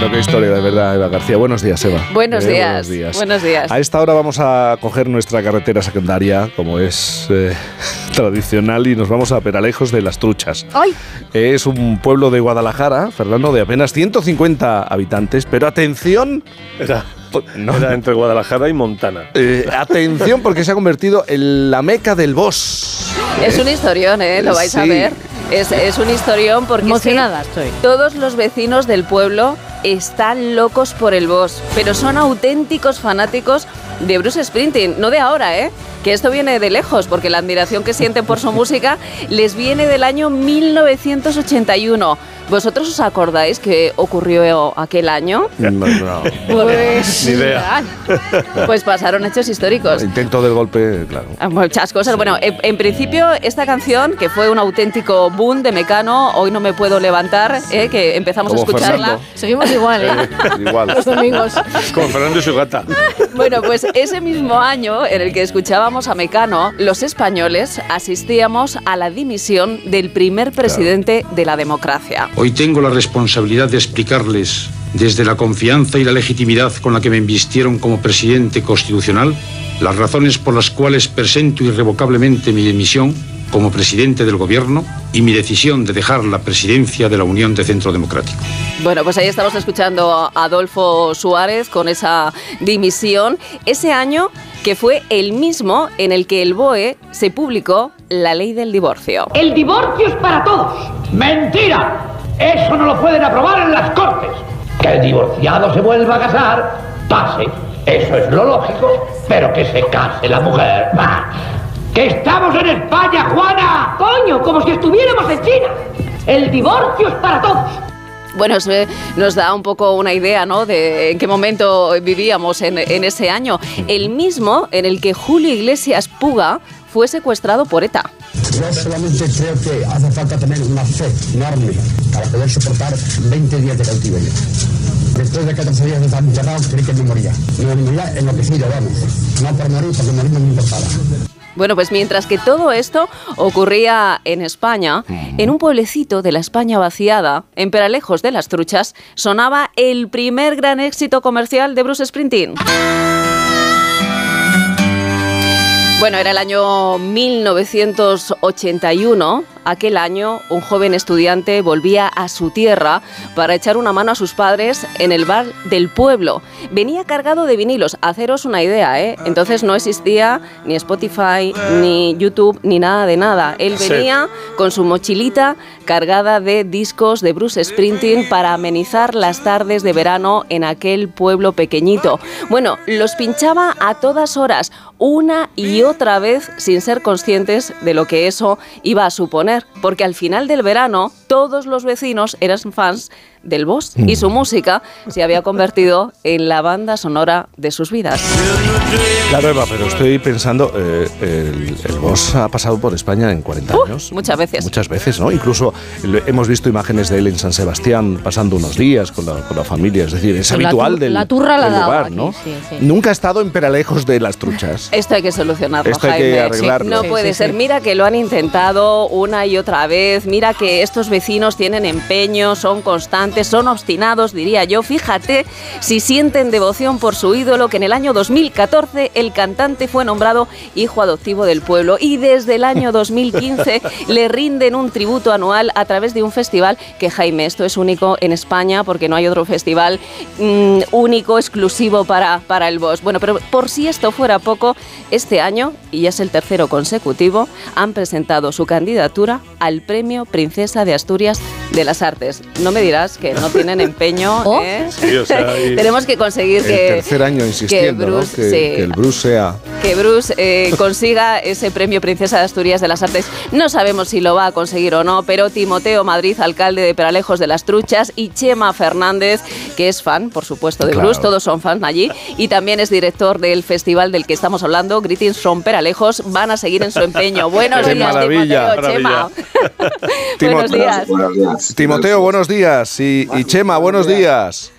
Bueno, qué historia, de verdad, Eva García. Buenos días, Eva. Buenos, Eh, días. buenos días. Buenos días. A esta hora vamos a coger nuestra carretera secundaria, como es eh, tradicional, y nos vamos a Peralejos de las Truchas. ¡Ay! Es un pueblo de Guadalajara, Fernando, de apenas 150 habitantes, pero atención, Era, No. era entre Guadalajara y Montana. eh, atención porque se ha convertido en la meca del boss. Es un historión, ¿eh? Lo vais a ver. Es, es un historión porque es que Emocionada estoy. todos los vecinos del pueblo están locos por el boss, pero son auténticos fanáticos de Bruce Springsteen, no de ahora, ¿eh? Que esto viene de lejos, porque la admiración que sienten por su música les viene del año 1981. ¿Vosotros os acordáis que ocurrió aquel año? No, no. Pues. Ni idea. Pues pasaron hechos históricos. Intento del golpe, claro. Ah, Muchas cosas. Bueno, en, en principio esta canción, que fue un auténtico boom de Mecano, hoy no me puedo levantar, ¿eh? que empezamos a escucharla. Fernando. Seguimos igual, ¿eh? Igual. Los domingos. Con Fernando y su gata. Bueno, pues ese mismo año en el que escuchábamos a Mecano, los españoles asistíamos a la dimisión del primer presidente de la democracia. Hoy tengo la responsabilidad de explicarles, desde la confianza y la legitimidad con la que me invistieron como presidente constitucional, las razones por las cuales presento irrevocablemente mi dimisión como presidente del gobierno y mi decisión de dejar la presidencia de la Unión de Centro Democrático. Bueno, pues ahí estamos escuchando a Adolfo Suárez con esa dimisión. Ese año que fue el mismo en el que el BOE se publicó la ley del divorcio. El divorcio es para todos. ¡Mentira! Eso no lo pueden aprobar en las cortes. Que el divorciado se vuelva a casar, pase. Eso es lo lógico. Pero que se case la mujer. ¡bah! ¡Que estamos en España, Juana! Coño, como si estuviéramos en China. El divorcio es para todos. Bueno, eso eh, nos da un poco una idea, ¿no? De en qué momento vivíamos en, en ese año. El mismo en el que Julio Iglesias Puga fue secuestrado por ETA. Yo solamente creo que hace falta tener una fe enorme para poder soportar 20 días de cautiverio. Después de 14 días de estar encerrado, creí que me moría. Me moría enloquecido, vamos. No por morir, porque morir no me importaba. Bueno, pues mientras que todo esto ocurría en España, en un pueblecito de la España vaciada, en Peralejos de las Truchas, sonaba el primer gran éxito comercial de Bruce Springsteen. Bueno, era el año 1981. Aquel año, un joven estudiante volvía a su tierra para echar una mano a sus padres en el bar del pueblo. Venía cargado de vinilos. Haceros una idea, ¿eh? Entonces no existía ni Spotify, ni YouTube, ni nada de nada. Él Sí. venía con su mochilita cargada de discos de Bruce Springsteen para amenizar las tardes de verano en aquel pueblo pequeñito. Bueno, los pinchaba a todas horas, una y otra vez, sin ser conscientes de lo que eso iba a suponer, porque al final del verano todos los vecinos eran fans del boss y su música se había convertido en la banda sonora de sus vidas. Claro, Eva, pero estoy pensando, eh, el, el boss ha pasado por España en 40 Uh, años. muchas veces. Muchas veces, ¿no? Incluso hemos visto imágenes de él en San Sebastián pasando unos días con la, con la familia. Es decir, es la habitual del, la turra la del dado lugar, aquí, ¿no? sí, sí. Nunca ha estado en Peralejos de las Truchas. Esto hay que solucionarlo, Esto hay que Jaime. arreglarlo. No Sí, puede sí, ser. sí. Mira que lo han intentado una y otra vez. Mira que estos vecinos tienen empeño, son constantes, son obstinados, diría yo. Fíjate si sienten devoción por su ídolo, que en el año 2014 el cantante fue nombrado hijo adoptivo del pueblo y desde el año 2015 le rinden un tributo anual a través de un festival que, Jaime, esto es único en España porque no hay otro festival mm, único, exclusivo para, para el Boss. Bueno, pero por si esto fuera poco, este año, y ya es el tercero consecutivo, han presentado su candidatura al Premio Princesa de Asturias de las Artes. No me dirás que no tienen empeño. Oh. ¿eh? Sí, o sea, y- Tenemos que conseguir El que, tercer año insistiendo, que ¿no? Bruce, Que, sí, que el Bruce sea... que Bruce eh, consiga ese premio Princesa de Asturias de las Artes. No sabemos si lo va a conseguir o no, pero Timoteo Madrid, alcalde de Peralejos de las Truchas, y Chema Fernández, que es fan, por supuesto, de Claro. Bruce, todos son fans allí, y también es director del festival del que estamos hablando, Greetings from Peralejos, van a seguir en su empeño. Buenos Qué días, maravilla, Timoteo, Chema. Timo- Buenos días. Buenos días. Timoteo, buenos días. Y, y Chema, buenos días.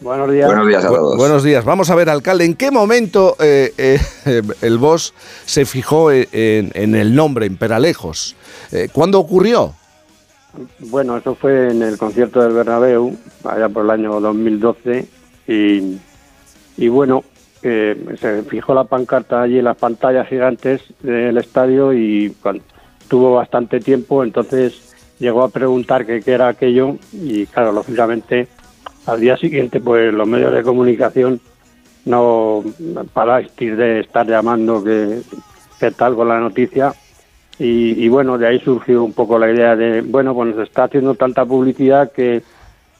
Buenos días. Buenos días a Bu- todos. buenos días. Vamos a ver, alcalde, ¿en qué momento eh, eh, el boss se fijó en, en el nombre, en Peralejos? Eh, ¿Cuándo ocurrió? bueno, eso fue en el concierto del Bernabéu, allá por el año 2012, y, y bueno, eh, se fijó la pancarta allí en las pantallas gigantes del estadio y cuando tuvo bastante tiempo, entonces llegó a preguntar qué, era aquello y claro, lógicamente al día siguiente pues los medios de comunicación no paráis de estar llamando que, que tal con la noticia y, y bueno, de ahí surgió un poco la idea de, bueno, pues nos está haciendo tanta publicidad que,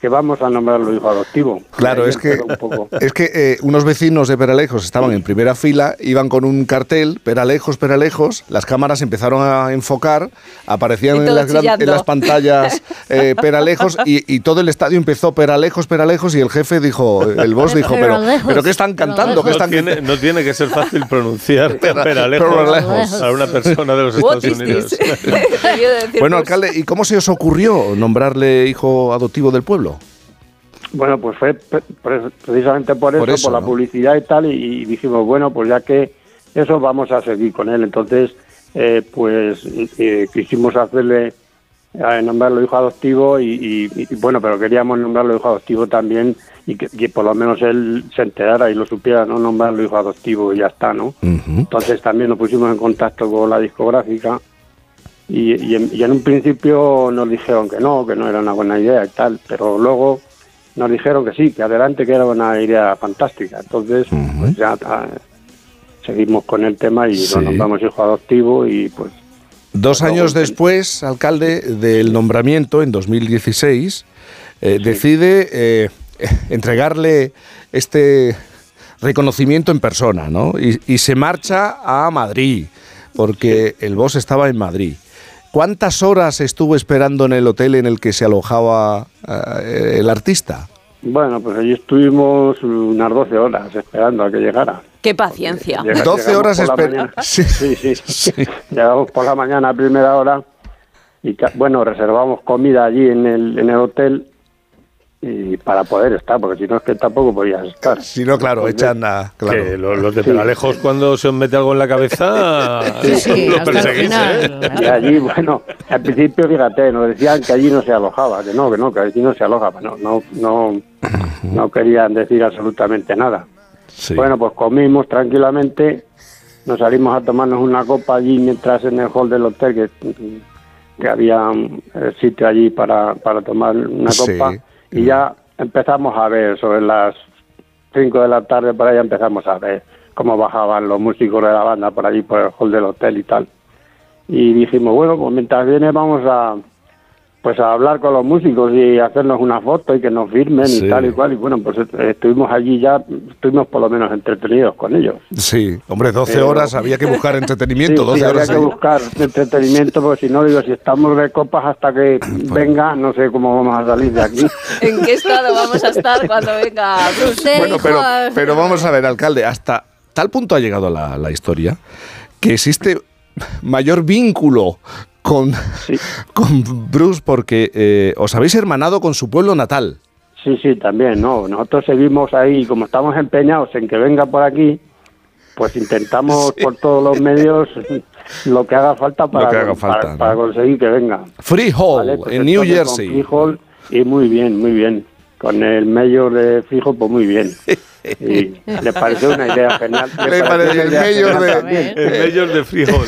que vamos a nombrarlo hijo adoptivo. Claro, es que, empezó un poco. es que eh, unos vecinos de Peralejos estaban en primera fila, iban con un cartel, Peralejos, Peralejos, las cámaras empezaron a enfocar, aparecían en las, en las pantallas eh, Peralejos y, y todo el estadio empezó Peralejos, Peralejos y el jefe dijo, el boss dijo, pero, pero ¿qué están cantando? ¿Qué No están tiene, no tiene que ser fácil pronunciar peralejos Peralejos. para una persona de los Estados Unidos. Bueno, pues, alcalde, ¿y cómo se os ocurrió nombrarle hijo adoptivo del pueblo? Bueno, pues fue pre- pre- precisamente por eso, Por la ¿no? publicidad y tal, y, y dijimos, bueno, pues ya que eso vamos a seguir con él. Entonces, eh, pues eh, quisimos hacerle, eh, nombrarlo hijo adoptivo y, y- y, bueno, pero queríamos nombrarlo hijo adoptivo también y que, que por lo menos él se enterara y lo supiera, no nombrarlo hijo adoptivo y ya está, ¿no? Entonces también nos pusimos en contacto con la discográfica y, y en, y en un principio nos dijeron que no, que no era una buena idea y tal, pero luego nos dijeron que sí, que adelante, que era una idea fantástica. Entonces pues ya ah, seguimos con el tema y Sí. lo nombramos hijo adoptivo y pues Dos años después, alcalde, del nombramiento, en 2016, eh, decide eh, entregarle este reconocimiento en persona, ¿no? Y, y se marcha a Madrid, porque el boss estaba en Madrid. ¿Cuántas horas estuvo esperando en el hotel en el que se alojaba eh, el artista? bueno, pues allí estuvimos unas 12 horas esperando a que llegara. Qué paciencia. Llega- 12 llegamos horas por la espera- mañana. Sí. Sí, sí. Llegamos por la mañana a primera hora y bueno, reservamos comida allí en el, en el hotel y para poder estar, porque si no es que tampoco podías estar. Si no, claro, Pues, echan a... Que Claro. los, Los de Peralejos, cuando se os mete algo en la cabeza, Sí, sí, lo perseguís, ¿eh? Y allí, bueno, al principio, fíjate, nos decían que allí no se alojaba, que no, que no, que allí no se alojaba, no, no, no, no querían decir absolutamente nada. Sí. Bueno, pues comimos tranquilamente, nos salimos a tomarnos una copa allí mientras en el hall del hotel, que, que había un eh, sitio allí para, para tomar una Sí. copa, y ya empezamos a ver, sobre las 5 de la tarde por ahí empezamos a ver cómo bajaban los músicos de la banda por allí, por el hall del hotel y tal. Y dijimos, bueno, pues mientras viene vamos a pues a hablar con los músicos y hacernos una foto y que nos firmen Sí. y tal y cual. Y bueno, pues estuvimos allí ya, estuvimos por lo menos entretenidos con ellos. Sí, hombre, 12 Pero- horas, había que buscar entretenimiento, Sí, 12 sí, había horas. que buscar entretenimiento, porque si no, digo, si estamos de copas hasta que Pues venga, no sé cómo vamos a salir de aquí. ¿En qué estado vamos a estar cuando venga Bruce? Usted Bueno, pero, pero vamos a ver, alcalde, hasta tal punto ha llegado la, la historia que existe mayor vínculo con, con Bruce porque eh, os habéis hermanado con su pueblo natal. Sí, sí, también, ¿no? Nosotros seguimos ahí, como estamos empeñados en que venga por aquí, pues intentamos por todos los medios lo que haga falta para, conseguir que venga. Freehold, Vale, pues en New entonces con Jersey. Freehold, y muy bien, muy bien. Con el mayor de Fijo, pues muy bien. Y le pareció una idea genial. Le pareció el mayor genial de-. En ellos de frijol.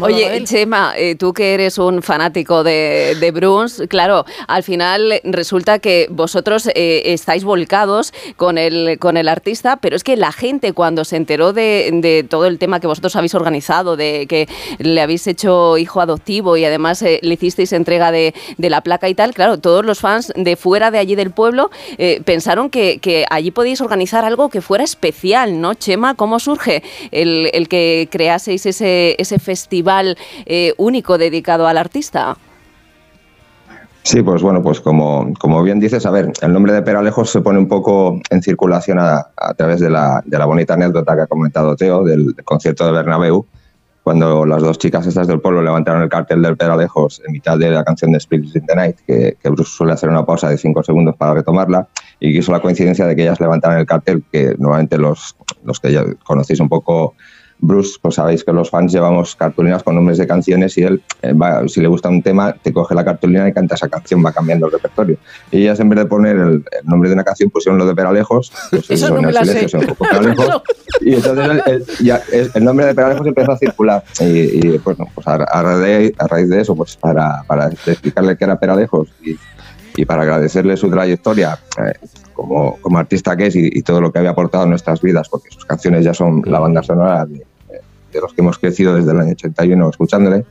Oye, él. Chema, eh, tú que eres un fanático de, de Bruce, claro, al final eh, resulta que vosotros eh, estáis volcados con el, con el artista, pero es que la gente cuando se enteró de, de todo el tema que vosotros habéis organizado, de que le habéis hecho hijo adoptivo y además eh, le hicisteis entrega de, de la placa y tal, claro, todos los fans de fuera de allí del pueblo eh, pensaron que, que allí organizar algo que fuera especial, ¿no, Chema? ¿Cómo surge el, el que creaseis ese, ese festival eh, único dedicado al artista? Sí, pues bueno, pues como, como bien dices, a ver, el nombre de Peralejos se pone un poco en circulación a, a través de la, de la bonita anécdota que ha comentado Teo del, concierto de Bernabéu, cuando las dos chicas estas del pueblo levantaron el cartel del Peralejos en mitad de la canción de Spirits in the Night, que, que Bruce suele hacer una pausa de cinco segundos para retomarla, y quiso la coincidencia de que ellas levantaran el cartel, que normalmente los, los que ya conocéis un poco Bruce, pues sabéis que los fans llevamos cartulinas con nombres de canciones y él, eh, va, si le gusta un tema, te coge la cartulina y canta esa canción, va cambiando el repertorio. Y ellas, en vez de poner el, el nombre de una canción, pusieron lo de Peralejos. Pues Eso no me la silencio, sé. Peralejos. Y entonces el, el- ya, el nombre de Peralejos empezó a circular. Y, y, pues, no, pues a, a raíz de, a raíz de eso, pues para, para explicarle que era Peralejos y, y para agradecerle su trayectoria eh, como, como artista que es y, y todo lo que había aportado en nuestras vidas, porque sus canciones ya son la banda sonora de, de los que hemos crecido desde el año 81 escuchándole,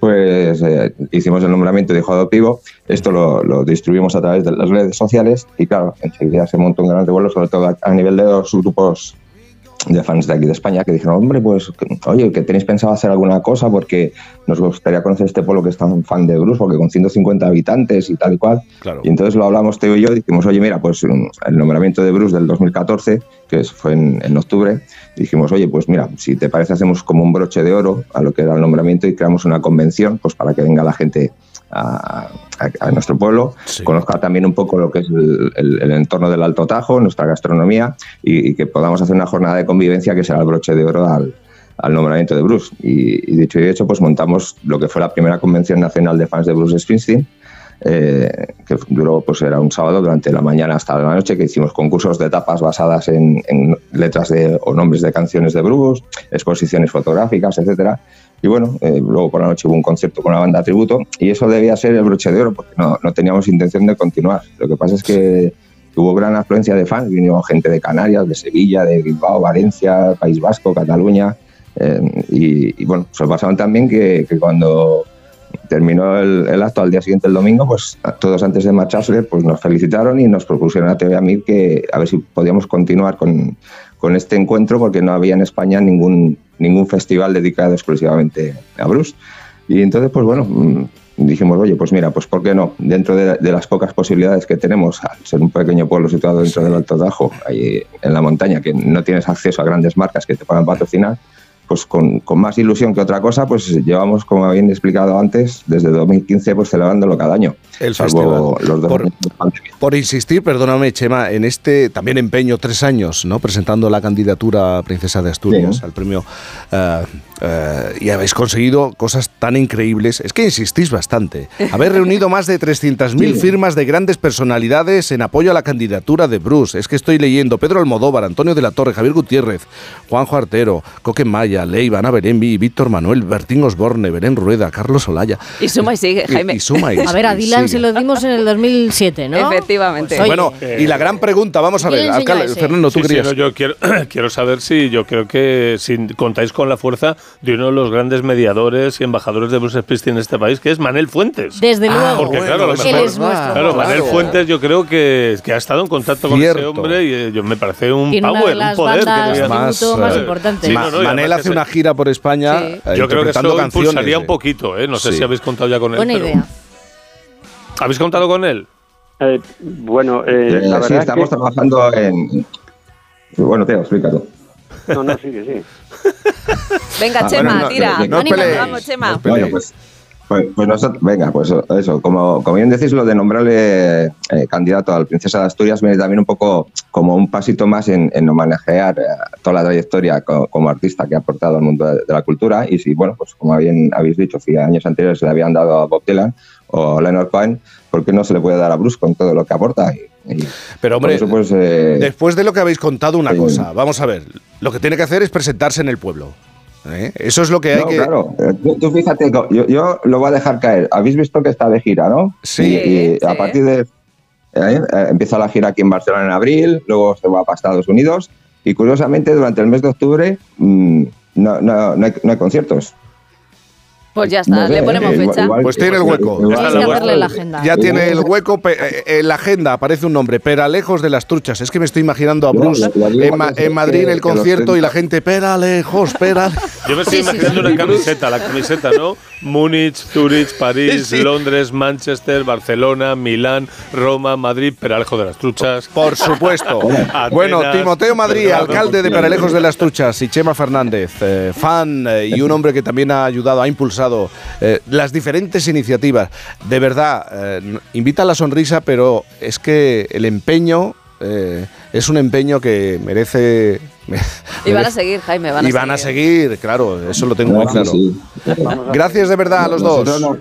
pues eh, hicimos el nombramiento de hijo adoptivo. Esto lo, lo distribuimos a través de las redes sociales y claro, enseguida se montó un gran revuelo, sobre todo a, a nivel de los grupos de fans de aquí de España que dijeron, hombre, pues, que- oye, que tenéis pensado hacer alguna cosa porque nos gustaría conocer este pueblo que es tan fan de Bruce, porque con 150 habitantes y tal y cual. Claro. Y entonces lo hablamos Teo y yo, dijimos, oye, mira, pues mm, el nombramiento de Bruce del 2014, que fue en, en octubre, dijimos, oye, pues mira, si te parece hacemos como un broche de oro a lo que era el nombramiento y creamos una convención, pues para que venga la gente a, a- a nuestro pueblo, conozca también un poco lo que es el, el- el entorno del Alto Tajo, nuestra gastronomía y, y que podamos hacer una jornada de convivencia que será el broche de oro al, al nombramiento de Bruce. Y, y dicho y hecho, pues montamos lo que fue la primera convención nacional de fans de Bruce Springsteen, eh, que duró, pues era un sábado durante la mañana hasta la noche, que hicimos concursos de tapas basadas en, en letras de, o nombres de canciones de Bruce, exposiciones fotográficas, etcétera. Y bueno, eh, luego por la noche hubo un concierto con la banda tributo y eso debía ser el broche de oro porque no, teníamos intención de continuar. Lo que pasa es que hubo gran afluencia de fans, vino gente de Canarias, de Sevilla, de Bilbao, Valencia, País Vasco, Cataluña. eh, y, bueno, se pasaron también que, cuando terminó el, acto al día siguiente, el domingo, pues todos antes de marcharse, pues nos felicitaron y nos propusieron a Teo y a mí que a ver si podíamos continuar con, con este encuentro porque no había en España ningún, ningún festival dedicado exclusivamente a Bruce. Y entonces, pues bueno, mm, dijimos, oye, pues mira, pues ¿por qué no? Dentro de, de las pocas posibilidades que tenemos, al ser un pequeño pueblo situado dentro del Alto Tajo, ahí en la montaña, que no tienes acceso a grandes marcas que te puedan patrocinar, pues con, con más ilusión que otra cosa, pues llevamos, como bien explicado antes, desde 2015 pues celebrándolo cada año. El salvo festival. los dos Por- años insistir, perdóname, Chema, en este también empeño, tres años, ¿no? Presentando la candidatura a Princesa de Asturias Sí. al premio. eh, eh, y habéis conseguido cosas tan increíbles. Es que insistís bastante. Habéis reunido más de 300.000 firmas de grandes personalidades en apoyo a la candidatura de Bruce. Es que estoy leyendo Pedro Almodóvar, Antonio de la Torre, Javier Gutiérrez, Juanjo Artero, Coque Maya, Leiva, Ana Víctor Manuel, Bertín Osborne, Belén Rueda, Carlos Olaya. Y suma y sigue, Y- Jaime. y suma y- A ver, a y Dylan se lo dimos en el 2007, ¿no? Efectivamente. Oye, Bueno, y la gran pregunta, vamos a ¿Quién ver, alcalde? Fernando, tú Sí, sí, querías. no, yo quiero, quiero saber si yo creo que si contáis con la fuerza de uno de los grandes mediadores y embajadores de Bruce Springsteen en este país, que es Manel Fuentes. Desde Ah, luego. Porque bueno, claro, mejor- es. Claro, Manel. Fuentes yo creo que, que ha estado en contacto con ese Cierto. hombre y eh, yo, me parece un Tiene una power, de las un poder. bandas que Más, más eh, importantes. Sí, no, no, y Manel además hace una gira por España Sí. eh, Yo creo que eso canciones. impulsaría un poquito, ¿eh? No sé Sí. si habéis contado ya con él. Buena pero- idea. ¿Habéis contado con él? Eh, bueno, eh, Eh, la sí, verdad estamos es que... trabajando en... Bueno, Teo, explícalo. No, no, sigue, sigue. Venga, Ah, Chema, bueno, no, tira. no, no vamos, Chema. Bueno, pues, pues, pues nosotros, venga, pues eso, como, como bien decís, lo de nombrarle eh, candidato al Princesa de Asturias viene también un poco como un pasito más en, en homenajear eh, toda la trayectoria co- como, artista que ha aportado al mundo de, de la cultura y si, bueno, pues como bien habéis dicho, si años anteriores se le habían dado a Bob Dylan o Leonard Cohen, ¿por qué no se le puede dar a Bruce con todo lo que aporta? Y, y Pero hombre, eso, pues, eh, después de lo que habéis contado, una cosa. Vamos a ver, lo que tiene que hacer es presentarse en el pueblo. ¿Eh? Eso es lo que hay no, que... claro. Eh, Tú, tú fíjate, co- yo, yo lo voy a dejar caer. Habéis visto que está de gira, ¿no? Sí. Y, y Sí, a partir de. eh, eh, empieza la gira aquí en Barcelona en abril, luego se va para Estados Unidos y curiosamente durante el mes de octubre mm, no, no, no hay, no hay conciertos. Pues ya está, No sé, le ponemos eh, igual- fecha. igual- Pues tiene el hueco. igual- Está Tienes que la hacerle la agenda. Ya tiene el hueco, pe- eh, en la agenda aparece un nombre, Peralejos de las Truchas. Es que me estoy imaginando a No, Bruce digo en, Ma- porque en Madrid en el concierto y la 30 gente, Peralejos, Peralejos. Yo me estoy Sí, imaginando sí. una camiseta, la camiseta, ¿no? Múnich, Zurich, París, Sí. Londres, Manchester, Barcelona, Milán, Roma, Madrid, Peralejo de las Truchas. Por supuesto. Atenas, bueno, Timoteo Madrid, alcalde de Peralejos de las Truchas, y Chema Fernández, eh, fan eh, y un hombre que también ha ayudado, ha eh, las diferentes iniciativas. De verdad, eh, invita a la sonrisa, pero es que el empeño, eh, es un empeño que merece... Y van a seguir, Jaime, van a y van a seguir. seguir, claro, eso lo tengo muy claro. sí. Gracias de verdad a los dos.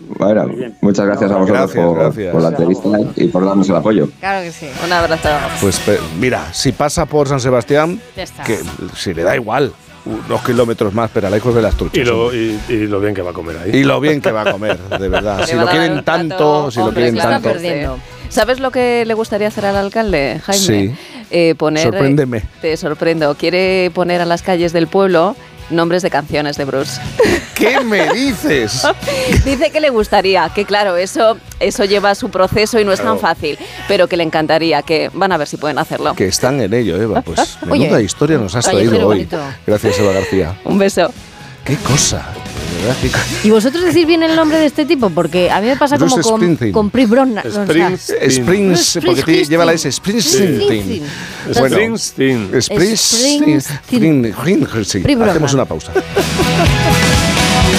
Bueno, muchas gracias a vosotros Gracias, por, gracias. por la entrevista y por darnos el apoyo. Claro que sí. Un abrazo. Pues mira, si pasa por San Sebastián, que si le da igual, unos kilómetros más, pero lejos de las truchas. Y lo, y, y lo bien que va a comer ahí. Y lo bien que va a comer, de verdad. Si lo quieren tanto, si lo quieren tanto. ¿Sabes lo que le gustaría hacer al alcalde, Jaime? Sí. Eh, poner, Sorpréndeme. Te sorprendo. Quiere poner a las calles del pueblo nombres de canciones de Bruce. ¿Qué me dices? Dice que le gustaría, que claro, eso, eso lleva su proceso y no es tan fácil, pero que le encantaría, que van a ver si pueden hacerlo. Que están en ello, Eva. Pues Oye, menuda historia nos has traído hoy. bonito. Gracias, Eva García. Un beso. Qué cosa, ¿Y vosotros decís bien el nombre de este tipo? Porque a mí me pasa como con, con Chris Brosnan. o sea, Springsteen. Springs, porque lleva la S. Springsteen. Springsteen. Bueno, Springsteen. Pri. Hacemos una pausa.